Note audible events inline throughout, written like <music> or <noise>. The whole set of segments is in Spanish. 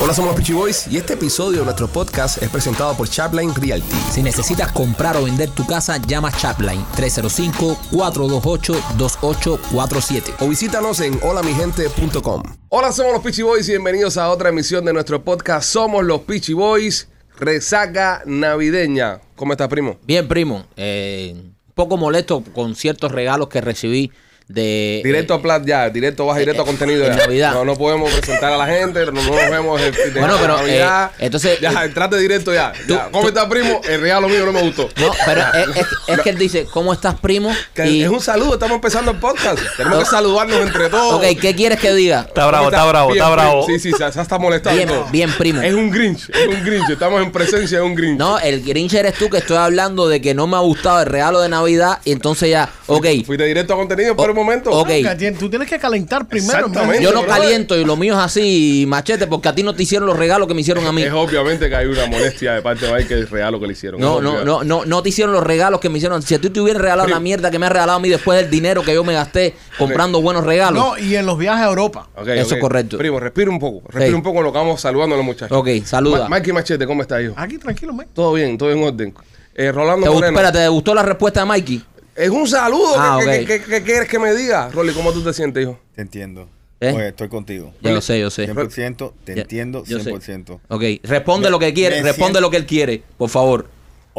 Hola, somos los Peachy Boys y este episodio de nuestro podcast es presentado por Chapline Realty. Si necesitas comprar o vender tu casa, llama Chapline 305-428-2847. O visítanos en holamigente.com. Hola, somos los Peachy Boys y bienvenidos a otra emisión de nuestro podcast. Somos los Peachy Boys, resaca navideña. ¿Cómo estás, primo? Bien, primo. eh, un poco molesto con ciertos regalos que recibí de... Directo a plat ya, directo, vas directo a contenido en ya. Navidad. No, no podemos presentar a la gente, no, no nos vemos el, de Bueno, pero, Navidad. eh, entonces, Ya, eh, entrate directo ya. tú- ya. ¿Cómo tú- estás, primo? El regalo mío no me gustó. No, pero es, es- es que él dice, ¿cómo estás, primo? Que Y- Es un saludo, estamos empezando el podcast. Tenemos que saludarnos entre todos. Ok, ¿qué quieres que diga? Está bravo, está bravo, Bien, está bravo. Sí, sí, se, se está molestando. Bien, todo. bien, primo. Es un Grinch, es un Grinch. Estamos en presencia de un Grinch. No, el Grinch eres tú que estoy hablando de que no me ha gustado el regalo de Navidad y entonces ya, ok, Fuiste directo a contenido por un momento. ok. Que tien- Tú tienes que calentar primero. Exactamente. Yo no caliento y lo mío es así, machete, porque a ti no te hicieron los regalos que me hicieron a mí. Es obviamente que hay una molestia de parte de Mike que el regalo que le hicieron. No, Es no, no, no, no te hicieron los regalos que me hicieron. Si a ti te hubieran regalado la mierda que me has regalado a mí después del dinero que yo me gasté comprando buenos regalos. No, y en los viajes a Europa. Eso es correcto. Primo, respira un poco. Respira Sí. un poco lo que vamos saludando a los muchachos. Ok, saluda. Ma- Mikey Machete, ¿cómo estás, hijo? Aquí, tranquilo, Mike. Todo bien, todo en orden. Eh, Rolando ¿Te gustó, Moreno. espérate, ¿te gustó la respuesta de Mikey? Es un saludo. Ah, ¿Qué, ok. qué- qué- qué quieres que me diga? Rolly, ¿cómo tú te sientes, hijo? Te entiendo. ¿Eh? Oye, estoy contigo. Yo lo sé, yo sé. 100%, te Ya- entiendo yo sé. 100%. Ok, responde Me- lo que quiere, responde siento- lo que él quiere, por favor.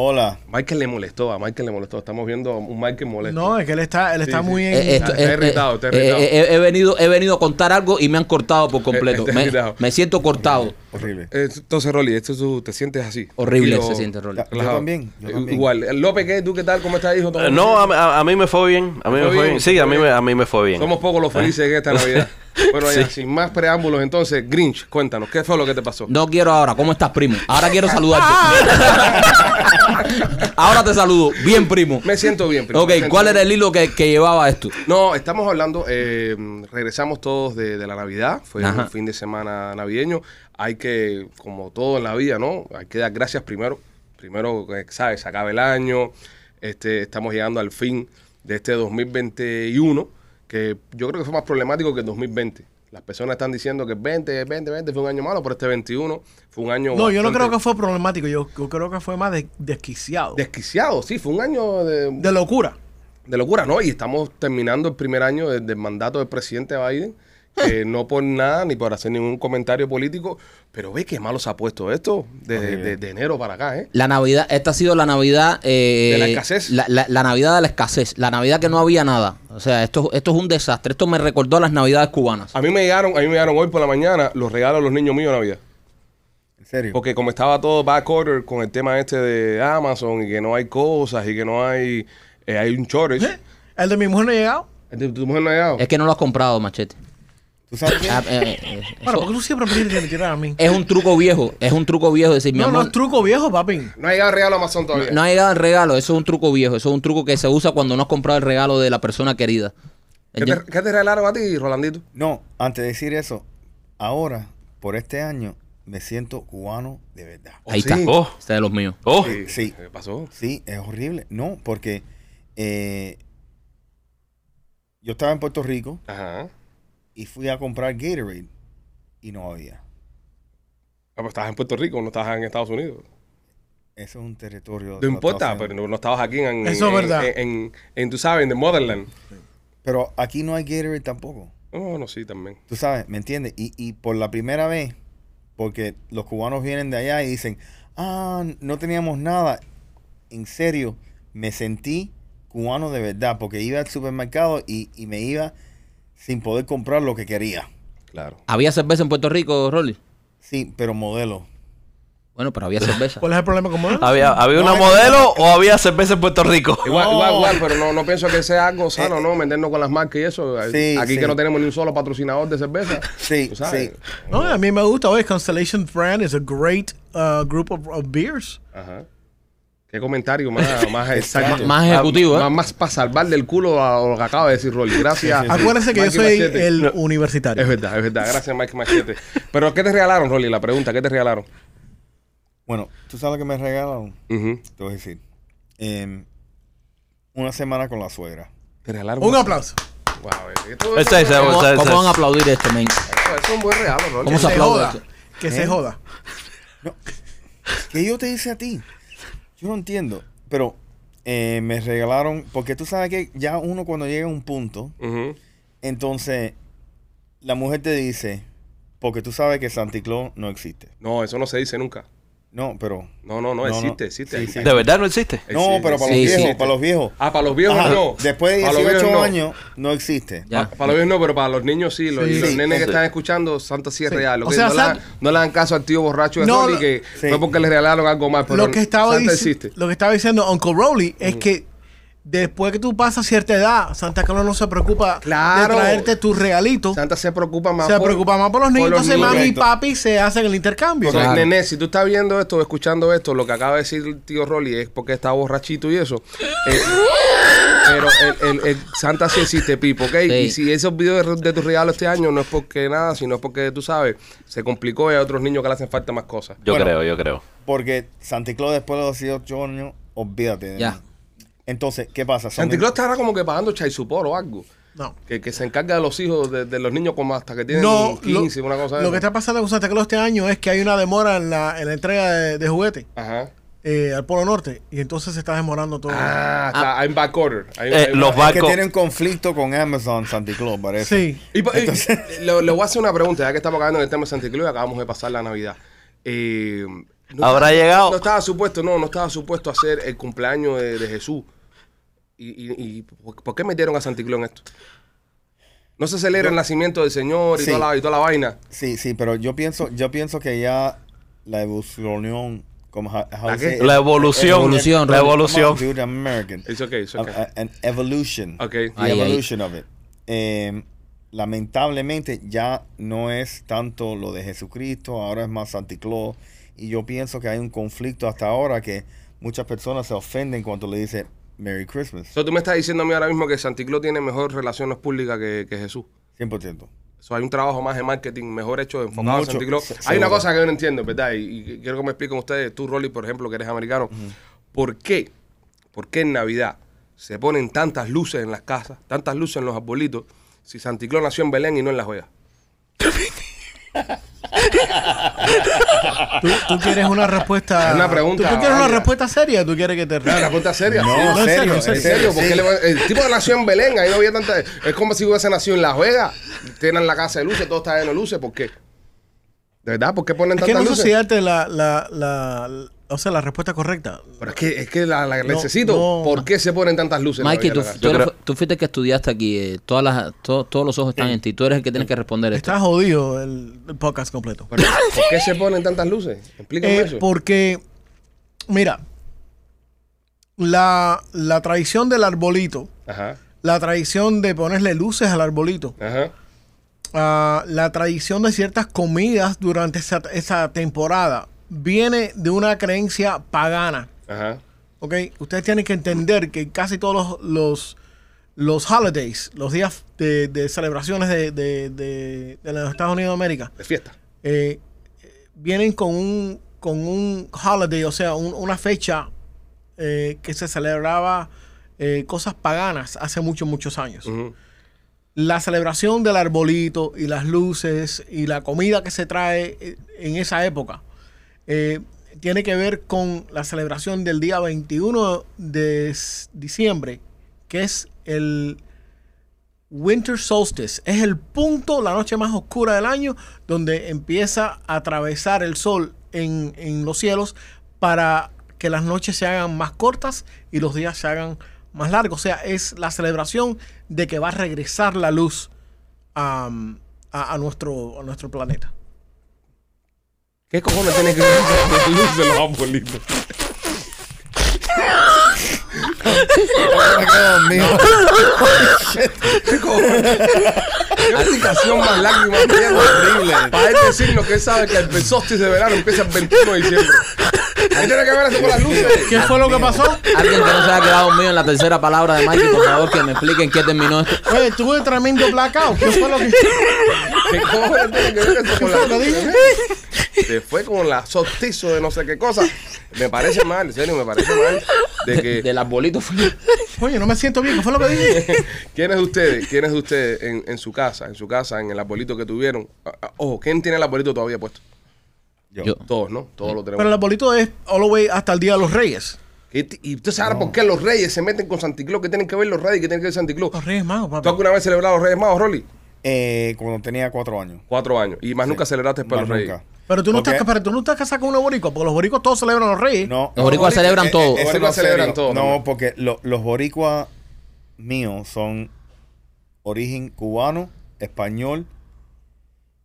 Hola. Michael le molestó, a Michael le molestó. Estamos viendo a un Michael molesto. No, es que él está, él está sí. muy en. Eh, esto- está eh, irritado, eh, está irritado. eh, eh, he, venido, he venido a contar algo y me han cortado por <laughs> completo. Me, siento cortado. Horrible. Eh, Entonces, Rolly, esto es tu- te sientes así. Horrible Tranquilo, se siente, Rolly. Yo también, yo Eh, también. Igual. López, ¿qué? ¿Tú qué tal? ¿Cómo estás, hijo? ¿Todo Eh? No, a, a- mí me fue bien. A mí ¿Fue me fue bien? bien. Sí, a mí me, a mí me fue bien. Somos pocos los felices en esta Navidad. <laughs> Bueno, ya, Sí. sin más preámbulos, entonces, Grinch, cuéntanos, ¿qué fue lo que te pasó? No quiero ahora. ¿Cómo estás, primo? Ahora quiero saludarte. <laughs> ahora te saludo. Bien, primo. Me siento bien. primo, Ok, ¿cuál bien. era el hilo que, que llevaba esto? No, estamos hablando, eh, regresamos todos de, de la Navidad, fue Ajá. un fin de semana navideño. Hay que, como todo en la vida, ¿no? Hay que dar gracias primero. Primero, ¿sabes? Se acaba el año, este, estamos llegando al fin de este 2021, que yo creo que fue más problemático que el 2020. Las personas están diciendo que el 20, 20, 20 fue un año malo, pero este 21 fue un año No, yo no creo que fue problemático. Yo, yo creo que fue más de- desquiciado. Desquiciado, sí, fue un año de, de locura. de locura, ¿no? Y estamos terminando el primer año de- del mandato del presidente Biden, no por nada ni por hacer ningún comentario político, pero ve qué malo se ha puesto esto de, de- de enero para acá, ¿eh? La Navidad, esta ha sido la Navidad... eh, De la escasez. La, la- la Navidad de la escasez. La Navidad que no había nada. O sea, esto, esto es un desastre. Esto me recordó a las Navidades cubanas. A mí me llegaron, a mí me llegaron hoy por la mañana los regalos de los niños míos de Navidad. ¿En serio? Porque como estaba todo back order con el tema este de Amazon y que no hay cosas y que no hay, eh, hay un shortage. El de mi mujer no ha llegado. ¿El de ¿Tu mujer no ha llegado? Es que no lo has comprado, machete. ¿Tú sabes qué? Ah, eh, eh, Bueno, eso porque tú siempre me tienes que tirar a mí. es un truco viejo. Es un truco viejo decir, mi No, no amor, es truco viejo, papi. No ha llegado el regalo de Amazon todavía. No ha llegado el regalo, eso es un truco viejo, eso es un truco que se usa cuando no has comprado el regalo de la persona querida. ¿Qué, te, qué te regalaron a ti, Rolandito? No, antes de decir eso, ahora, por este año, me siento cubano de verdad. Ahí sí. está, Oh. este de los míos. Oh, Sí. ¿Qué pasó? Sí, es horrible. No, porque eh, yo estaba en Puerto Rico Ajá. Y fui a comprar Gatorade y no había. Ah, pues estabas en Puerto Rico, no estabas en Estados Unidos. Eso es un territorio. No importa, pero no, no estabas aquí en, Eso es en- verdad. En, en, en, tú sabes, en the motherland. Pero aquí no hay Gatorade tampoco. No, no, sí, también. Tú sabes, ¿me entiendes? Y, y por la primera vez, porque los cubanos vienen de allá y dicen, ah, no teníamos nada. En serio, me sentí cubano de verdad, porque iba al supermercado y, y me iba sin poder comprar lo que quería. Claro. ¿Había cerveza en Puerto Rico, Rolly? Sí, pero modelo. Bueno, pero había cerveza. ¿Cuál es el problema con él? ¿había, había una No, modelo o había cerveza en Puerto Rico? <laughs> Igual, igual, igual, pero no, no pienso que sea algo sano, Eh, ¿no? Meternos con las marcas y eso. Sí, Aquí sí. que no tenemos ni un solo patrocinador de cerveza. Sí, sí. No, a mí me gusta. Oye, Constellation Brand is a great uh, group of, of beers. Ajá. Qué comentario más, <laughs> más exacto. Más ejecutivo, ¿eh? Más, más para salvar del culo a lo que acaba de decir Rolly. Gracias. Sí, sí, sí. Acuérdense que yo soy Machete. el No, universitario. Es verdad, es verdad. Gracias, Mike Machete. Pero, ¿qué te regalaron, Rolly? La pregunta, ¿qué te regalaron? Bueno, ¿tú sabes lo que me regalaron? Te voy a decir. Em, una semana con la suegra. Te regalaron Un aplauso. Wow, ese, esto- ¿Cómo, cómo van a aplaudir esto, men? es un buen regalo, Rolly. ¿Cómo se se aplaude? Que se ¿Eh? joda. ¿Qué yo te hice a ti? Yo no entiendo. Pero eh, me regalaron, porque tú sabes que ya uno cuando llega a un punto, entonces la mujer te dice, porque tú sabes que Santa Claus no existe. No, eso no se dice nunca. No, pero... No, no, no, No, no. existe, existe. Sí, sí. ¿De verdad no existe? No, Existe. pero para Sí, los sí. viejos, para los viejos. Ah, para los viejos Ajá, no. Después de Para los 18 viejos no. años no existe. Ya. Para los viejos no, pero para los niños sí. Los, los Sí, nenes que están escuchando, Santa sí es Sí. real. Lo O que sea, no, le San- no le dan caso al tío borracho de No, que Sí. fue porque le regalaron algo más. Pero lo que estaba Santa existe. lo que estaba diciendo Uncle Rowley es que después que tú pasas cierta edad, Santa Claus no se preocupa Claro. de traerte tu regalito. Santa se preocupa más se por- preocupa más por los niños. Entonces, mami y papi se hacen el intercambio. Porque, Claro. nene, si tú estás viendo esto o escuchando esto, lo que acaba de decir el tío Rolly es porque está borrachito y eso. Eh, pero el, el- el Santa sí existe, Pipo, ¿ok? Sí. Y si esos videos de, de tus regalos este año no es porque nada, sino es porque tú sabes, se complicó y hay otros niños que le hacen falta más cosas. Yo Bueno. creo, yo creo. Porque Santa Claus después de los 18 años, olvídate. de Ya. mí. Entonces, ¿qué pasa? Son Claus estará como que pagando chai support o algo. No. Que, que se encarga de los hijos de, de los niños como hasta que tienen No, lo, 15, una cosa de lo esa. que está pasando con Santa Claus este año es que hay una demora en la, en la entrega de, de juguetes Ajá. eh, al Polo Norte y entonces se está demorando todo. Ah, está, hay un back order. Hay- Eh, hay los Es que tienen conflicto con Amazon Santa Claus, parece. Sí. Y, pa- y- <laughs> le, le voy a hacer una pregunta, ya que estamos acabando en el tema de Santa Claus y acabamos de pasar la Navidad. Eh, no ¿Habrá llegado? No estaba supuesto, no, no estaba supuesto hacer el cumpleaños de, de Jesús. ¿Y, y, y por por qué metieron a Santa Claus en esto? No se celebra el nacimiento del Señor y, Sí. toda la, y toda la vaina. Sí, sí, pero yo pienso, yo pienso que ya la evolución, como how- how ¿La qué? say- La evolución. Evolución, La evolución. On, dude, I'm American. It's okay, it's okay. A- a- an evolution. Ok. The evolution of it. Eh, lamentablemente ya no es tanto lo de Jesucristo, ahora es más Santa Claus. Y yo pienso que hay un conflicto hasta ahora que muchas personas se ofenden cuando le dicen Merry Christmas. So, tú me estás diciendo a mí ahora mismo que Santa Claus tiene mejor relaciones públicas que, que Jesús. 100%. So, hay un trabajo más de marketing mejor hecho enfocado Mucho, Santa Claus. se- Hay una cosa que yo no entiendo, ¿verdad? Y, y quiero que me expliquen ustedes, tú, Rolly, por ejemplo, que eres americano. ¿Por qué? ¿Por qué en Navidad se ponen tantas luces en las casas, tantas luces en los arbolitos, si Santa Claus nació en Belén y no en La Vega? <laughs> ¿Tú, tú quieres una respuesta. Es una pregunta ¿Tú, tú quieres una respuesta seria? ¿Tú quieres que te Una pregunta seria. No, en serio, serio, en ¿En serio, el tipo nació en Belén, ahí no había tanta... Es como si hubiese nacido en La Vega, tienen la casa de luces, todo está lleno de luces, ¿por qué? ¿De verdad? ¿Por qué ponen Es que no luces? si darte la, la, la, o sea, la respuesta correcta. Pero es que, es que la, la No, necesito. no. ¿Por qué se ponen tantas luces? en la Mikey, tú, creo- fuiste el que estudiaste aquí, eh, todas las, to- todos los ojos están en ti. Tú eres el que tienes que responder esto. Está jodido el, el podcast completo. Pero, ¿Por qué se ponen tantas luces? Explícame Eh, eso. porque, mira, la, la tradición del arbolito, Ajá, la tradición de ponerle luces al arbolito, ajá. ah, la tradición de ciertas comidas durante esa, esa temporada, viene de una creencia pagana. Ajá. ¿ok? Ustedes tienen que entender que casi todos los, los, los holidays, los días de, de celebraciones de, de- de- los Estados Unidos de América, De fiesta. eh, eh, vienen con un, con un holiday, o sea, un- una fecha eh, que se celebraba eh, cosas paganas hace muchos, muchos años. La celebración del arbolito y las luces y la comida que se trae en esa época eh, tiene que ver con la celebración del día 21 de diciembre, que es el Winter Solstice. Es el punto, la noche más oscura del año, donde empieza a atravesar el sol en, los cielos para que las noches se hagan más cortas y los días se hagan más largos. O sea, es la celebración de que va a regresar la luz a nuestro, a nuestro planeta. ¿Qué cojones tiene que ver con las luces los arbolitos? ¿Qué explicación más lágrima. Horrible. Para él decirnos que sabe que el solstice de verano empieza el 21 de diciembre. ¿Qué tiene que ver eso con las luces? ¿Qué fue lo que pasó? Alguien que no se haya quedado mío en la tercera palabra de Mikey, por favor, que me expliquen qué terminó esto. Oye, tuve tremendo blackout. ¿Qué fue lo que.? <laughs> ¿Qué cojones tiene que ver eso con fue las lo que luces? Se fue con la solstizo de no sé qué cosa. Me parece mal, en serio, me parece mal. De que, Del arbolito fue. Oye, no me siento bien. ¿Qué fue lo que dije? <laughs> ¿Quiénes de ustedes, quiénes de ustedes en, en su casa, en su casa, en el arbolito que tuvieron? Ah, ah, Ojo, ¿quién tiene el arbolito todavía puesto? Yo. Yo. Todos, ¿no? Todos lo tenemos. Pero el arbolito es all the way hasta el Día de los Reyes. Y, y tú sabes por qué los reyes se meten con Santa Claus, que tienen que ver los reyes, que tienen que ver Santa Claus. Los Reyes Magos, ¿Tú papi. alguna vez celebrado los reyes magos, Rolly? Eh, cuando tenía cuatro años. Cuatro años. Y más Sí. nunca celebraste después Más los reyes. nunca. Pero tú no, estás, pero tú no estás casado con una boricua, porque los boricuas todos celebran los Reyes. No, Los boricuas no, celebran eh, todo. eh, Los eso boricuas celebran todo, No, ¿no? porque lo- los boricuas míos son origen cubano, español,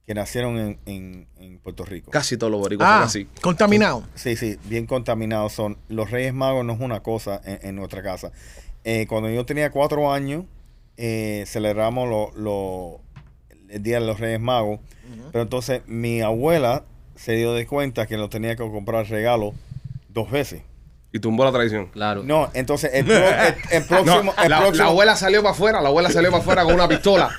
que nacieron en, en- en Puerto Rico. Casi todos los boricuas son Ah, así. contaminado. Sí, sí, bien contaminados son. Los Reyes Magos no es una cosa en, en nuestra casa. Eh, cuando yo tenía cuatro años, eh, celebramos lo- lo- el Día de los Reyes Magos. Pero entonces mi abuela se dio de cuenta que nos tenía que comprar regalo dos veces. Y tumbó la tradición. Claro. No, entonces el, pro- el- el <laughs> No, próximo... el la, próximo- la abuela salió para afuera, la abuela salió para afuera con una pistola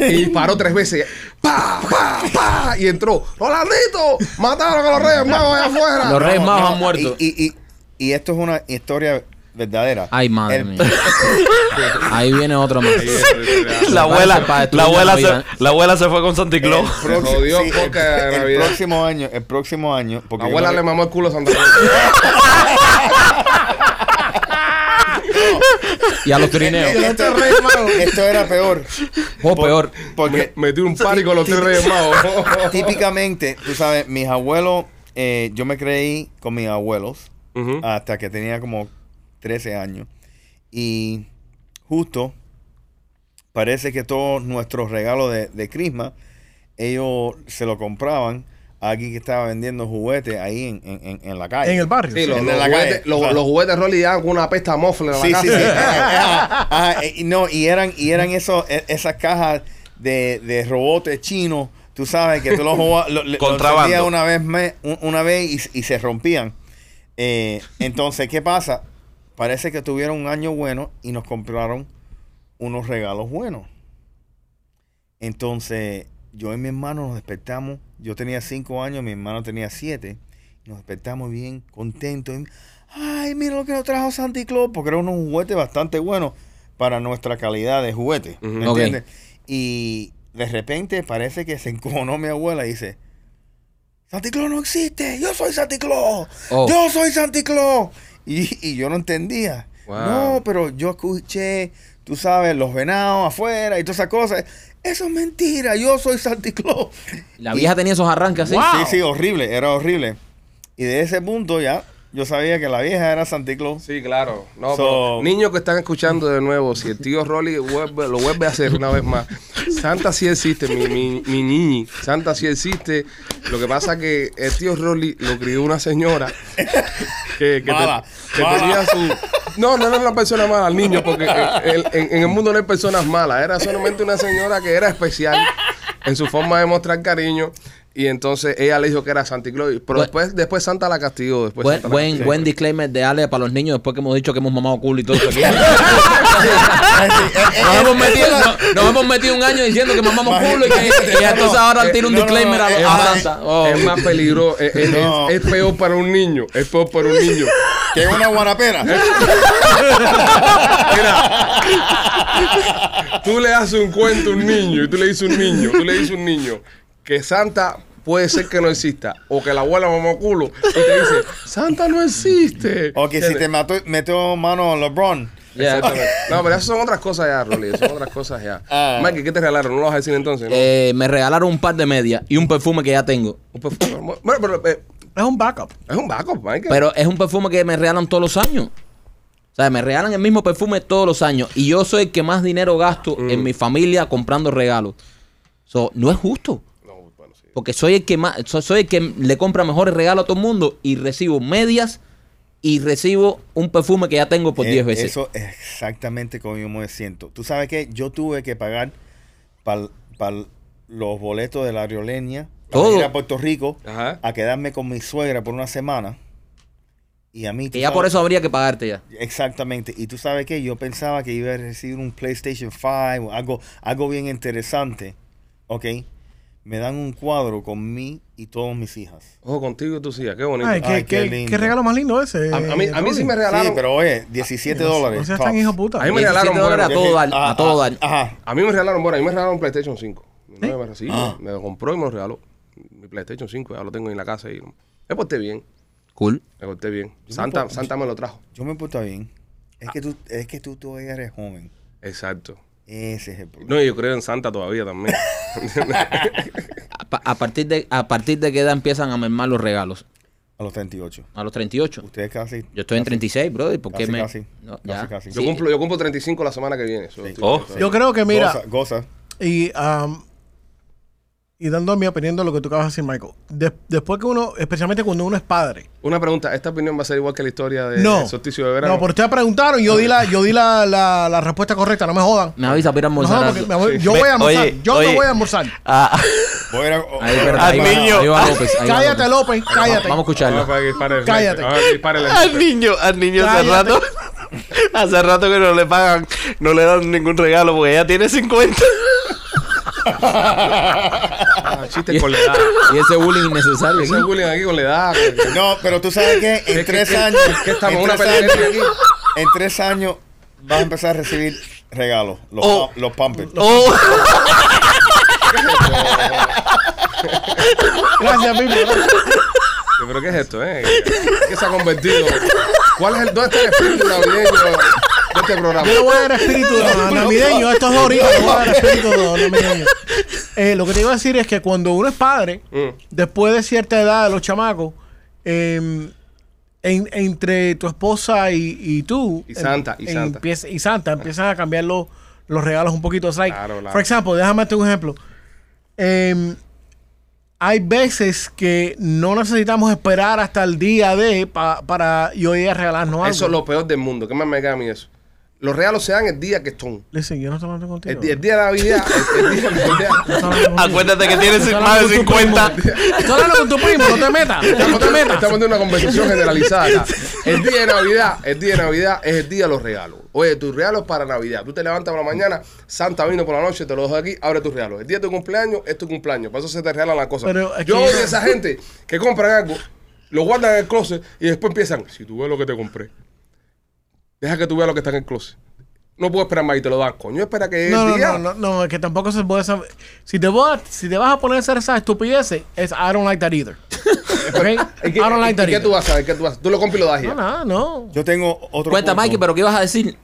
y disparó tres veces. ¡Pa, pa, pa! Y entró. ¡Rolandito! ¡Mataron a los reyes magos allá afuera! Los Reyes Magos no, han muerto. Y, y- y- y esto es una historia verdadera. Ay, madre El- mía. <laughs> Ahí viene otro más. La abuela, la, abuela se, la abuela se fue con Santa El, Claus. jodió sí, el- próximo año, el próximo año, porque La abuela le mamó el culo a Santa <laughs> Claus. Y a los trineos. esto, esto era peor. O Por- peor. Porque Metió un party con los tres reyes magos. <laughs> típicamente, tú sabes, mis abuelos, eh, yo me creí con mis abuelos hasta que tenía como 13 años. Y justo parece que todos nuestros regalos de, de Christmas, ellos se lo compraban a alguien que estaba vendiendo juguetes ahí en, en- en- en la calle. En el barrio. Sí, sí. los, En los la juguetes, calle. los, Claro. los juguetes Rolly ya con una pesta mofle en la Sí, casa. sí, sí. <laughs> Ajá, ajá, y no, y eran, y eran esos, e- esas cajas de, de robotes chinos, tú sabes, que tú los jugabas- lo, Contrabando. una vez, me- un- una vez y, y se rompían. Eh, entonces, ¿qué pasa? Parece que tuvieron un año bueno y nos compraron unos regalos buenos. Entonces, yo y mi hermano nos despertamos. Yo tenía cinco años, mi hermano tenía siete. Nos despertamos bien contentos. Y, Ay, mira lo que nos trajo Santa Claus, porque era unos juguetes bastante buenos para nuestra calidad de juguete. ¿Me entiendes? Y de repente parece que se encojonó mi abuela y dice: Santa Claus no existe, yo soy Santa Claus, Oh. yo soy Santa Claus. Y, y yo no entendía. Wow. No, pero yo escuché, tú sabes, los venados afuera y todas esas cosas. Eso es mentira, yo soy Santa Claus. La vieja tenía esos arranques así. Wow. Sí, sí, horrible, era horrible. Y de ese punto ya, yo sabía que la vieja era Santa Claus. Sí, claro. No, So- pero niños que están escuchando de nuevo, si el tío Rolly vuelve- lo vuelve a hacer una vez más, Santa sí existe, mi, mi, mi niñi. Santa sí existe. Lo que pasa que el tío Rolly lo crió una señora que, que, te- Mala, que mala. tenía su... No, no era una persona mala, el niño, porque en, en- en el mundo no hay personas malas. Era solamente una señora que era especial en su forma de mostrar cariño. Y entonces ella le dijo que era Santa Claus. Pero después, después Santa la castigó. Después Buen, Santa la buen, castigó. buen disclaimer de Ale para los niños después que hemos dicho que hemos mamado culo y todo eso. aquí. <laughs> nos, hemos metido, no- nos hemos metido un año diciendo que mamamos culo y que y entonces ahora eh, tira un no, no, disclaimer a, eh, a Santa. Oh. Es más peligroso, es, es- No. es- es peor para un niño, es peor para un niño. Que es una guarapera. <laughs> Tú le haces un cuento a un niño y tú le dices un niño, tú le dices a un niño que Santa puede ser que no exista o que la abuela mamó culo y te dice, Santa no existe. o que si te mató, metió mano a LeBron. Yeah. Exactamente. No, pero esas son otras cosas ya, Rolly, son otras cosas ya. <laughs> Ah. Mikey, ¿qué te regalaron? No lo vas a decir entonces, ¿no? Eh, me regalaron un par de medias y un perfume que ya tengo. Un perfume. Bueno, pero eh, Es un backup. es un backup, Mikey. Pero es un perfume que me regalan todos los años. O sea, me regalan el mismo perfume todos los años. Y yo soy el que más dinero gasto Mm. en mi familia comprando regalos. So, no es justo. Porque soy el que más, so- soy el que le compra mejores regalos a todo el mundo y recibo medias y recibo un perfume que ya tengo por Eh, 10 veces. Eso es exactamente como yo me siento. Tú sabes que yo tuve que pagar para los boletos de la aerolínea para Todo. ir a Puerto Rico Ajá. a quedarme con mi suegra por una semana. Y a mí... Que ya sabes- por eso habría que pagarte ya. Exactamente. Y tú sabes que yo pensaba que iba a recibir un PlayStation 5 o algo, algo bien interesante. ¿Ok? Me dan un cuadro con mí y todas mis hijas. Ojo contigo y tus hijas, qué bonito. Ay, ¿qué, Ay, qué qué- lindo. qué regalo más lindo ese. a, a mí, a mí sí me Sí, regalaron. pero oye, 17 dólares. No seas tops. tan hijo puta. A mí me 17 regalaron dólares bueno, a todo dar, Ah, a todo ah, dar. Ajá. A mí me regalaron, bueno, a mí me regalaron un PlayStation 5. Mi novia me, sí, Ah. me lo compró y me lo regaló. mi PlayStation 5, ya lo tengo en la casa y me porté bien, Cool. me porté bien. me Santa, por- Santa me lo trajo. Yo me porto bien. Es que tú, es que tú todavía eres joven. Exacto. Ese es el problema. No, y yo creo en Santa todavía también. <laughs> A, a partir de, a partir de qué edad empiezan a mermar los regalos? A los 38. A los 38. Ustedes casi. Yo estoy en casi- 36, brother. ¿Por qué casi, me.? casi, No, casi, ya. casi. yo, Sí. cumplo, yo cumplo 35 la semana que viene. Sí. Oh. Yo creo que, mira, Goza, goza. y, um, y dando mi opinión de lo que tú acabas de decir, Michael, de- después que uno, especialmente cuando uno es padre, Una pregunta, ¿esta opinión va a ser igual que la historia de no, solsticio de verano? no, pero ustedes preguntaron, yo di la, yo di la, la, la respuesta correcta, no me jodan. Me avisa para ir a No, almorzar. porque Sí. yo voy a almorzar, oye, yo oye. no voy a almorzar. Ah, Voy a Ahí, espérate, Al va- niño. va López, Cállate, López, cállate. Vamos a escucharlo. Cállate. al niño, al niño hace rato. Hace rato que no le pagan, no le dan ningún regalo porque ella tiene 50. <laughs> Ah, chiste con la edad. Y ese bullying innecesario. Ese bullying aquí con la edad. que- No, pero tú sabes que en que- tres que- años. que estamos en una tres pelea años- aquí. En tres años vas a empezar a recibir regalos. Los, Oh. los pampers. Oh, <laughs> Gracias, Pipo. ¿Pero qué es esto, eh? ¿Qué se ha convertido? ¿Cuál es el, ¿Dónde está el espíritu navideño de este programa? Yo le voy a dar espíritu <laughs> navideño a estos dos ahorita, le voy a dar <laughs> espíritu navideño. Eh, lo que te iba a decir es que cuando uno es padre, Mm. después de cierta edad de los chamacos, eh, en- entre tu esposa y, y tú Y Santa, y em- Santa. empieza- y Santa empiezan a cambiar los, los regalos un poquito. Like, Claro, claro. For example, déjame darte un ejemplo. Em, hay veces que no necesitamos esperar hasta el día de pa- para yo ir a regalarnos algo. Eso es lo peor del mundo. ¿Qué más me queda a mí eso? Los regalos se dan el día que son. Listen, yo no estoy hablando contigo. El, día- el día de Navidad. El, el día, estoy hablando contigo. <laughs> acuérdate que tienes Estoy más hablando de con tu 50. primo. Estoy hablando con tu primo, no te metas. No Estamos, te metas. estamos en una conversación generalizada acá. El día de Navidad, el día de Navidad es el día de los regalos. Oye, tus regalos para Navidad. Tú te levantas por la mañana, Santa vino por la noche, te lo dejo aquí, abre tus regalos. El día de tu cumpleaños es tu cumpleaños. Por eso se te regalan las cosas. Pero es Yo que- odio a esa gente que compran algo, lo guardan en el closet y después empiezan, si tú ves lo que te compré, deja que tú veas lo que está en el closet. No puedo esperar más y te lo dan. Coño, espera que No, no, día. no, no, no, es que tampoco se puede saber. Si te, voy a- si te vas a poner a hacer esas estupideces, es I don't like that either. <laughs> ¿Ok? ¿Y I qué, don't like y that qué either. tú vas a hacer? ¿Qué tú vas a hacer? Tú lo compras y lo das No, ya. nada, no. Yo tengo otro. Cuenta, punto. Mikey, pero ¿qué ibas a decir?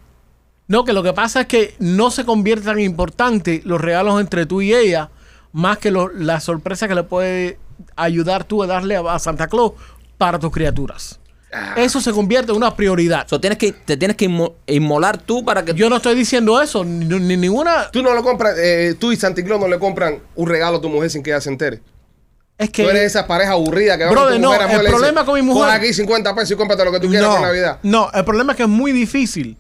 No, que lo que pasa es que no se convierte tan importante los regalos entre tú y ella, más que lo- la sorpresa que le puede ayudar tú a darle a, a Santa Claus para tus criaturas. Ah. Eso se convierte en una prioridad. O sea, tienes que, te tienes que inmo- inmolar tú para que... Yo no estoy diciendo eso, ni, ni ninguna. Tú no lo compras, eh, tú y Santiclón no le compran un regalo a tu mujer sin que ella se entere. Es que. Tú eres esa pareja aburrida que va Brother, con tu no, mujer, amor, el le dice, problema con mi mujer- "Coge aquí 50 pesos y cómprate lo que tú quieras no, Navidad. no, el problema es que es muy difícil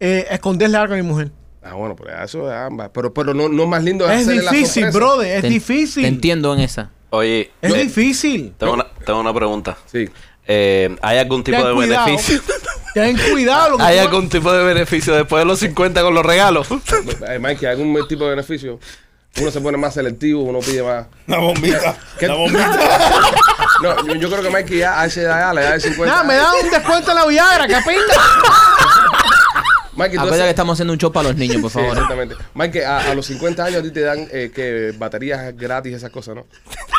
eh, esconderle algo a mi mujer. Ah, bueno, pero eso es ambas. Pero, pero no, no es más lindo Es hacerle la difícil, sorpresa. brother, es Te- difícil. Te entiendo en esa. Oye, Es difícil. tengo, una, tengo una pregunta. Sí. Eh, ¿Hay algún tipo Ten de cuidado. beneficio? <laughs> Ten cuidado. Lo que ¿Hay tú- algún tipo de beneficio después de los 50 con los regalos? <laughs> Eh, Mikey, ¿algún tipo de beneficio? Uno se pone más selectivo, uno pide más. La bombita. <laughs> ¿Qué? La bombita. No, yo, yo creo que Mikey ya a esa edad, a la edad de 50. Nada, me da un descuento en la Viagra, ¿qué pinta? Mikey, tú Acuérdate que estamos haciendo un show para los niños, por Sí, favor. exactamente. Mikey, a, a los 50 años a ti te dan eh, que baterías gratis, esas cosas, ¿no?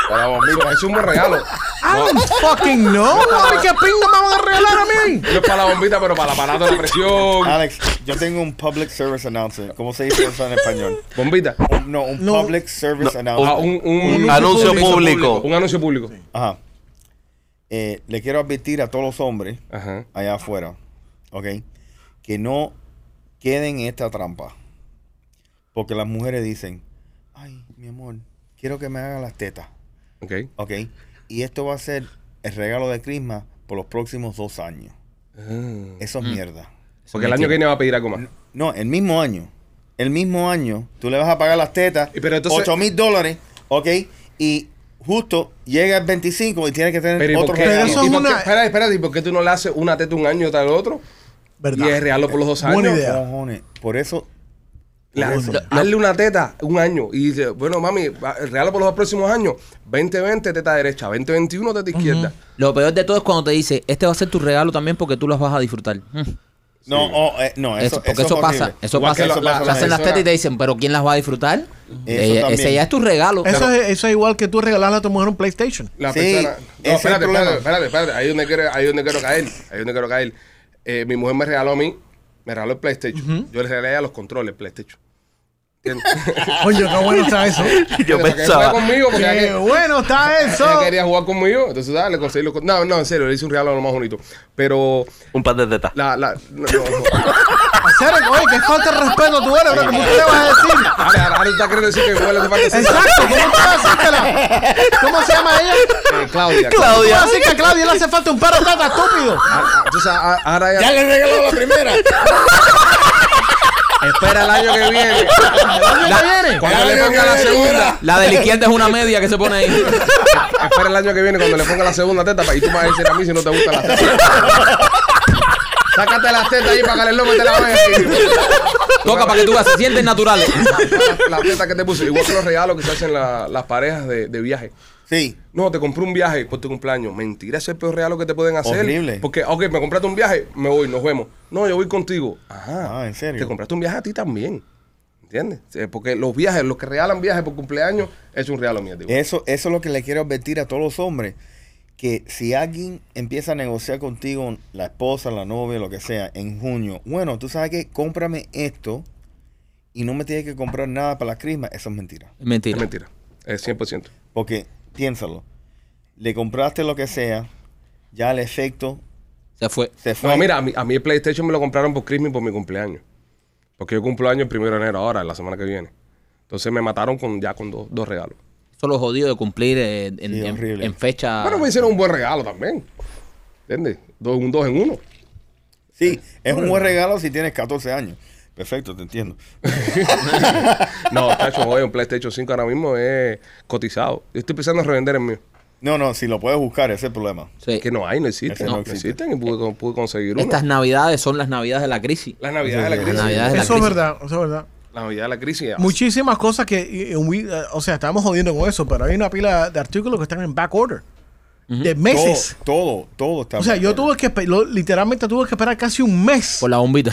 Para la bombita. Es un buen regalo. I don't fucking know. ¿Qué pinta me van a regalar a mí? No es para la bombita, pero para el aparato de la presión. Alex, yo tengo un public service announcement. ¿Cómo se dice eso en español? Bombita. Un- no, un No. public service No, announcement. Ah, un, un- Un anuncio público. Un anuncio público. Ajá. Eh, le quiero advertir a todos los hombres Ajá. allá afuera, ¿ok? Que no queden en esta trampa. Porque las mujeres dicen, ay, mi amor, quiero que me hagan las tetas, Ok. ¿ok? Y esto va a ser el regalo de Christmas por los próximos dos años. Ah. Eso es mierda. Porque el año que viene va a pedir algo más. No, el mismo año. El mismo año, tú le vas a pagar las tetas, Y pero entonces- 8 mil dólares, ¿ok? Y justo llega el 25 y tiene que tener Pero ¿y otro qué? Pero regalo. eso ¿Y es por qué? una- Espera, espera, ¿y por qué tú no le haces una teta un año tras el otro? ¿Verdad? Y es regalo por los dos años. Buena idea. Por eso La- eso. darle una teta un año y dice, bueno, mami, regalo por los próximos años, 2020 teta derecha, 2021 teta izquierda. Lo peor de todo es cuando te dice, este va a ser tu regalo también porque tú los vas a disfrutar. Mm. No, oh, eh, no, eso, Eso, porque eso eso, es pasa, eso pasa. que lo- la- hacen las tetas y te dicen, pero ¿quién las va a disfrutar? Eso Eh, ese ya es tu regalo. Eso es, eso es igual que tú regalarle a tu mujer un PlayStation. La Sí, persona. No, espérate, espérate, espérate, espérate. Ahí es donde quiero, ahí donde quiero caer. Ahí donde quiero caer. Eh, mi mujer me regaló a mí, me regaló el PlayStation. Yo le regalé a los controles PlayStation. Coño, <laughs> qué bueno está eso. <laughs> Yo pensaba. conmigo porque Qué bueno está eso. quería jugar conmigo. Entonces, dale, le conseguí los No, no, en serio, le hice un regalo lo más bonito. Pero Un par de tetas. la. la no, no, no. Oye, qué falta de respeto tú eres, bro. ¿Cómo tú le vas a decir? Ahora, ahora, ahora queriendo decir que igual le falta decir- Exacto, ¿cómo tú vas a decírtela? ¿Cómo se llama ella? Eh, Claudia. ¿Cómo tú vas a decir que a Claudia le hace falta un perro tata estúpido? Ah, ah, Entonces, ah, ahora Ya ya. le regaló la primera. Espera el año que viene. ¿El año que viene? Cuando le ponga la segunda. La de la izquierda es una media que se pone ahí. Espera el año que viene cuando le ponga la segunda teta para y tú me vas a decir a mí si no te gustan las tetas. Sácate las tetas ahí para que el lomo te la vea. Toca para que tú veas, se sienten naturales. La, la teta que te puse. Igual que los regalos que se hacen la- las parejas de, de viaje. Sí. No, te compré un viaje por tu cumpleaños. Mentira, ese es el peor regalo que te pueden hacer. Horrible. Porque, ok, me compraste un viaje, me voy, nos vemos. No, yo voy contigo. Ajá. Ah, ¿en serio? Te compraste un viaje a ti también. ¿Entiendes? Porque los viajes, los que regalan viajes por cumpleaños, es un regalo mío. Eso, eso es lo que le quiero advertir a todos los hombres. Que si alguien empieza a negociar contigo, la esposa, la novia, lo que sea, en junio, bueno, tú sabes que cómprame esto y no me tienes que comprar nada para la crisma, eso es mentira. Es Mentira. mentira. Es 100%. Porque, piénsalo, le compraste lo que sea, ya el efecto Se fue. se fue. No, mira, a mí, a mí el PlayStation me lo compraron por Christmas y por mi cumpleaños. Porque yo cumplo año el primero de enero ahora, la semana que viene. Entonces me mataron con ya con dos, dos regalos. Eso es lo jodido de cumplir eh, en, Sí, en- horrible. en fecha. Bueno, me hicieron un buen regalo también. ¿Entiendes? Dos, un dos en uno. Sí, es un buen regalo si tienes 14 años. Perfecto, te entiendo. <laughs> No, tacho, oye, un PlayStation 5 ahora mismo es cotizado. Yo estoy pensando en revender el mío. No, no, si lo puedes buscar, ese es el problema. Sí. Que no hay, no existen. No, no no existe. existen y pude, pude conseguir uno. Estas navidades son las navidades de la crisis. Las navidades de la Las crisis. navidades de la Eso es verdad, eso es verdad. La navidad de la crisis. Muchísimas cosas que, o sea, estamos jodiendo con eso, pero hay una pila de artículos que están en back order. De meses. Todo, todo, todo está O sea, yo tuve que, lo- literalmente tuve que esperar casi un mes. Por la bombita.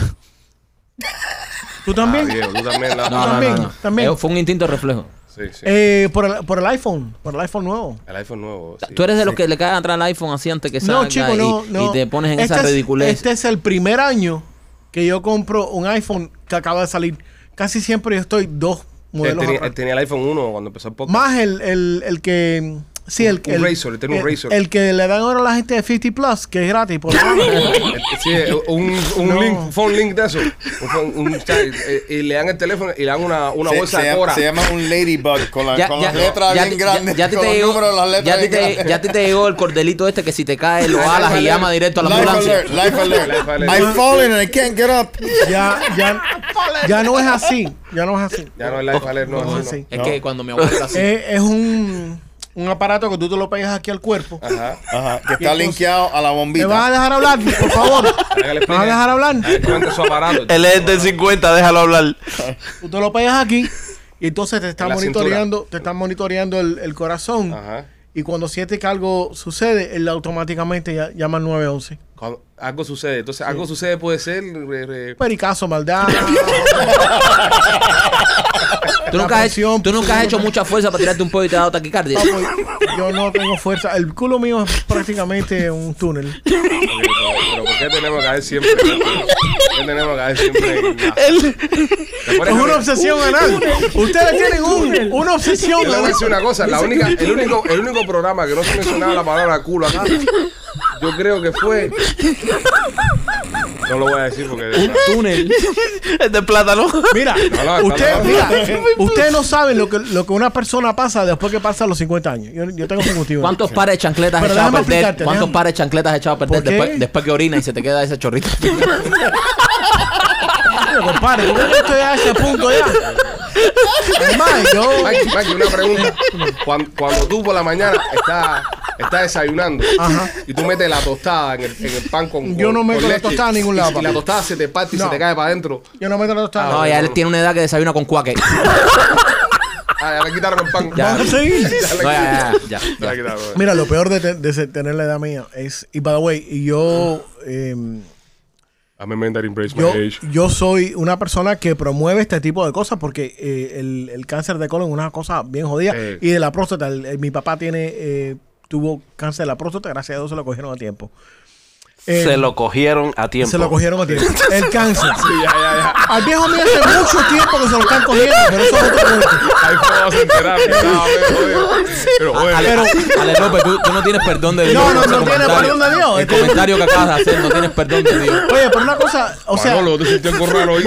¿Tú Ah, también? viejo, tú también. La, No, no, También, no, no. también. Eh, Fue un instinto reflejo. Sí, sí. Eh, por, el, por el iPhone, por el iPhone nuevo. el iPhone nuevo. sí. Tú eres de los que le caen atrás al iPhone así antes que salga No, chico, y, no, no. y te pones en Este esa es- ridiculez. Este es el primer año que yo compro un iPhone que acaba de salir. Casi siempre yo estoy dos Él modelos tenía, atrás. él tenía el iPhone 1 cuando empezó el podcast. Más el, el, el que... Sí, el, Un el, él tiene un el- Razr. el que le dan ahora a la gente de 50 Plus, que es gratis. Por <laughs> Eh, Sí, un, un No. link, phone link de eso. Un eh, y le dan el teléfono y le dan una, una se, bolsa se de llama, cora. se llama un ladybug con, la- Ya- con ya- las letras ya bien grandes. ya- te te llegó- ya te el cordelito este que si te cae lo alas y alert. llama directo a la Life ambulancia. alert, life alert. Life alert. I've fallen and I can't get up. ya, ya, ya no es así. Ya no es así. Ya no es Life Alert, no, No no, es así. Es que cuando mi abuelo era así. Es, es un, un aparato que tú te lo pegas aquí al cuerpo. Ajá. Ajá, que está entonces- linkeado a la ¿Me bombita. vas a dejar hablar, por favor? ¿Me vas a dejar hablar? <laughs> A ver, cuente su aparato. Él es del 50, déjalo hablar. Tú te lo pegas aquí y entonces te está En la monitoreando, te está monitoreando el, el corazón. Ajá. Y cuando siente que algo sucede, él automáticamente ya- llama al 911. Cuando algo sucede. Entonces, algo sucede puede ser. re- re- Pericazo, maldad. <laughs> Tú nunca, has, presión, tú nunca has hecho mucha fuerza para tirarte un pollo y te ha dado taquicardia. Papo, yo no tengo fuerza. El culo mío es prácticamente un túnel. Pero, pero ¿por qué tenemos que caer siempre? ¿Por qué tenemos que caer siempre? en la- ¿Te pones Es a- una obsesión anal. Ustedes tienen un, una obsesión Yo le voy a anal. decir una cosa, la única, el único, el único programa que no se mencionaba la palabra culo acá, yo creo que fue. No lo voy a decir porque. Túnel. Es de plátano. Mira, usted, mira, ustedes no saben lo que, lo que una persona pasa después que pasa los 50 años. Yo, yo tengo 51. ¿Cuántos pares de chancletas has echado a perder? ¿Cuántos pares de chancletas has echado a perder después, después que orina y se te queda ese chorrito? <laughs> Coño, compadre, ¿por qué yo estoy a ese punto ya? Además, yo... Mike, Mike, una pregunta. Cuando, cuando tú por la mañana estás, estás desayunando Ajá. y tú metes la tostada en el, en el pan con. Yo no meto con la leche, tostada a ningún y lado, si- Y la tostada se te parte y No. se te cae para adentro. Yo no me lo Ah, No, ya él tiene una edad que desayuna con cuaque. <laughs> Ah, ya le quitaron el pan. Ya. Vamos a seguir. Ya ya, ya, ya, Ya ya. le quitaron. Mira, lo peor de, te- de se- tener la edad mía es... Y by the way, y yo... eh, I'm a man that embrace my Yo, age. yo soy una persona que promueve este tipo de cosas porque eh, el, el cáncer de colon es una cosa bien jodida. Y de la próstata, el- el- mi papá tiene eh, tuvo cáncer de la próstata, gracias a Dios se lo cogieron a tiempo. Eh, Se lo cogieron a tiempo. Se lo cogieron a tiempo. <laughs> El cáncer. Sí, ya, ya, ya. Al viejo mío hace mucho tiempo que se lo están cogiendo, pero eso es otro cuento. Ahí fue vamos a enterar. que estaba medio jodido. Pero, oye, Ale, Ale López, tú, tú no tienes perdón de Dios. No, no, no tiene comentario. perdón de Dios. El comentario que acabas de hacer, no tienes perdón de Dios. Oye, pero una cosa, o sea, Manolo, te sentí algo raro ahí.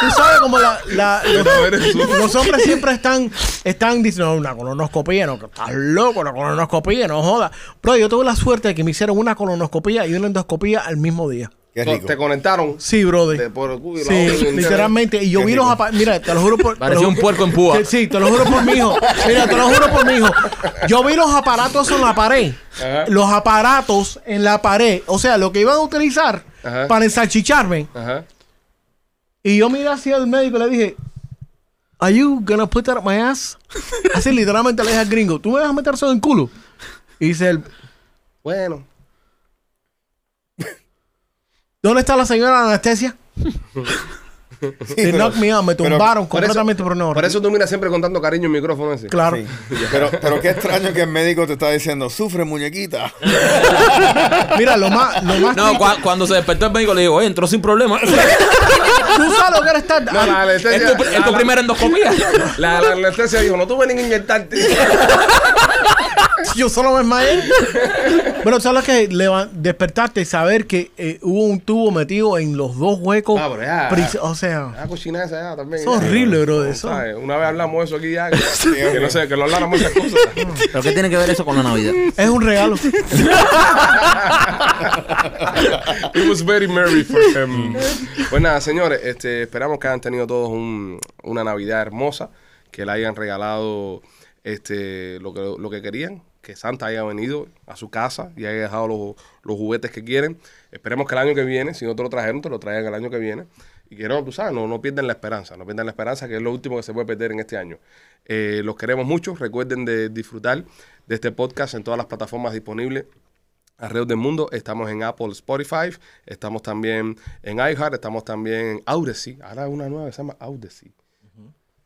Tú sabes como la, la- <laughs> los, los hombres siempre están, están diciendo, "No, una colonoscopía, no, estás loco, una colonoscopía, no joda. Pero yo tuve la suerte de que me hicieron una colonoscopía y una endoscopía al mismo día. Qué rico. Te conectaron. Sí, brother. De por el culo y la Sí, y literalmente. Y yo vi los aparatos. Mira, te lo juro por. lo un puerco en púa. Sí, Sí, te lo juro por mi hijo. Mira, te lo juro por mi hijo. Yo vi los aparatos en la pared. Ajá. Los aparatos en la pared. O sea, lo que iban a utilizar Ajá. para ensalchicharme. Ajá. Y yo miré hacia el médico y le dije, ¿Are you gonna put that up my ass? <laughs> Así literalmente le dije al gringo, ¿tú me vas a meter eso en el culo? Y dice él, Bueno. <laughs> ¿dónde está la señora de anestesia? <laughs> <laughs> Sí, They pero- knocked me out, me pero- tumbaron Por eso, completamente por hora. por eso tú miras siempre con tanto cariño el micrófono ese. Claro. Sí. Pero, pero qué extraño que el médico te está diciendo, sufre muñequita. <laughs> Mira, lo más, lo más No, cuando se despertó el médico le digo, oye, entró sin problema. <laughs> tú sabes lo que era estar... No, la ¿Es anestesia. tu, es tu la- primera endoscopía? La, la anestesia dijo, no tuve ni que inyectarte. <laughs> Yo solo me desmayé. Bueno, ¿sabes lo que y saber que eh, hubo un tubo metido en los dos huecos? Ah, pero ya. O sea, Ah, cochina esa ya también. Es horrible, bro, eso. ¿sabes? Una vez hablamos de eso aquí ya. Que, <laughs> que no sé, que lo habláramos esas cosas. ¿Pero qué tiene que ver eso con la Navidad? es un regalo. <laughs> It was very merry for him. Pues nada, señores, este, esperamos que hayan tenido todos un- una Navidad hermosa, que le hayan regalado este, lo, que, lo que querían, que Santa haya venido a su casa y haya dejado los, los juguetes que quieren. Esperemos que el año que viene, si no te lo trajeron, te lo traigan el año que viene. Y que no, tú sabes, no, no pierdan la esperanza, no pierdan la esperanza, que es lo último que se puede perder en este año. Eh, los queremos mucho, recuerden de disfrutar de este podcast en todas las plataformas disponibles alrededor del mundo. Estamos en Apple, Spotify, estamos también en iHeart, estamos también en Audacy. Ahora una nueva que se llama Audacy.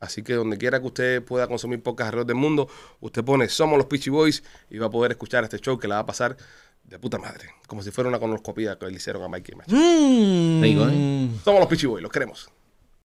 Así que donde quiera que usted pueda consumir podcast alrededor del mundo, usted pone Somos los Peachy Boys y va a poder escuchar este show que le va a pasar de puta madre. Como si fuera una colonoscopía que le hicieron a Mikey Match. Mm. ¿eh? Somos los Peachy Boys, los queremos.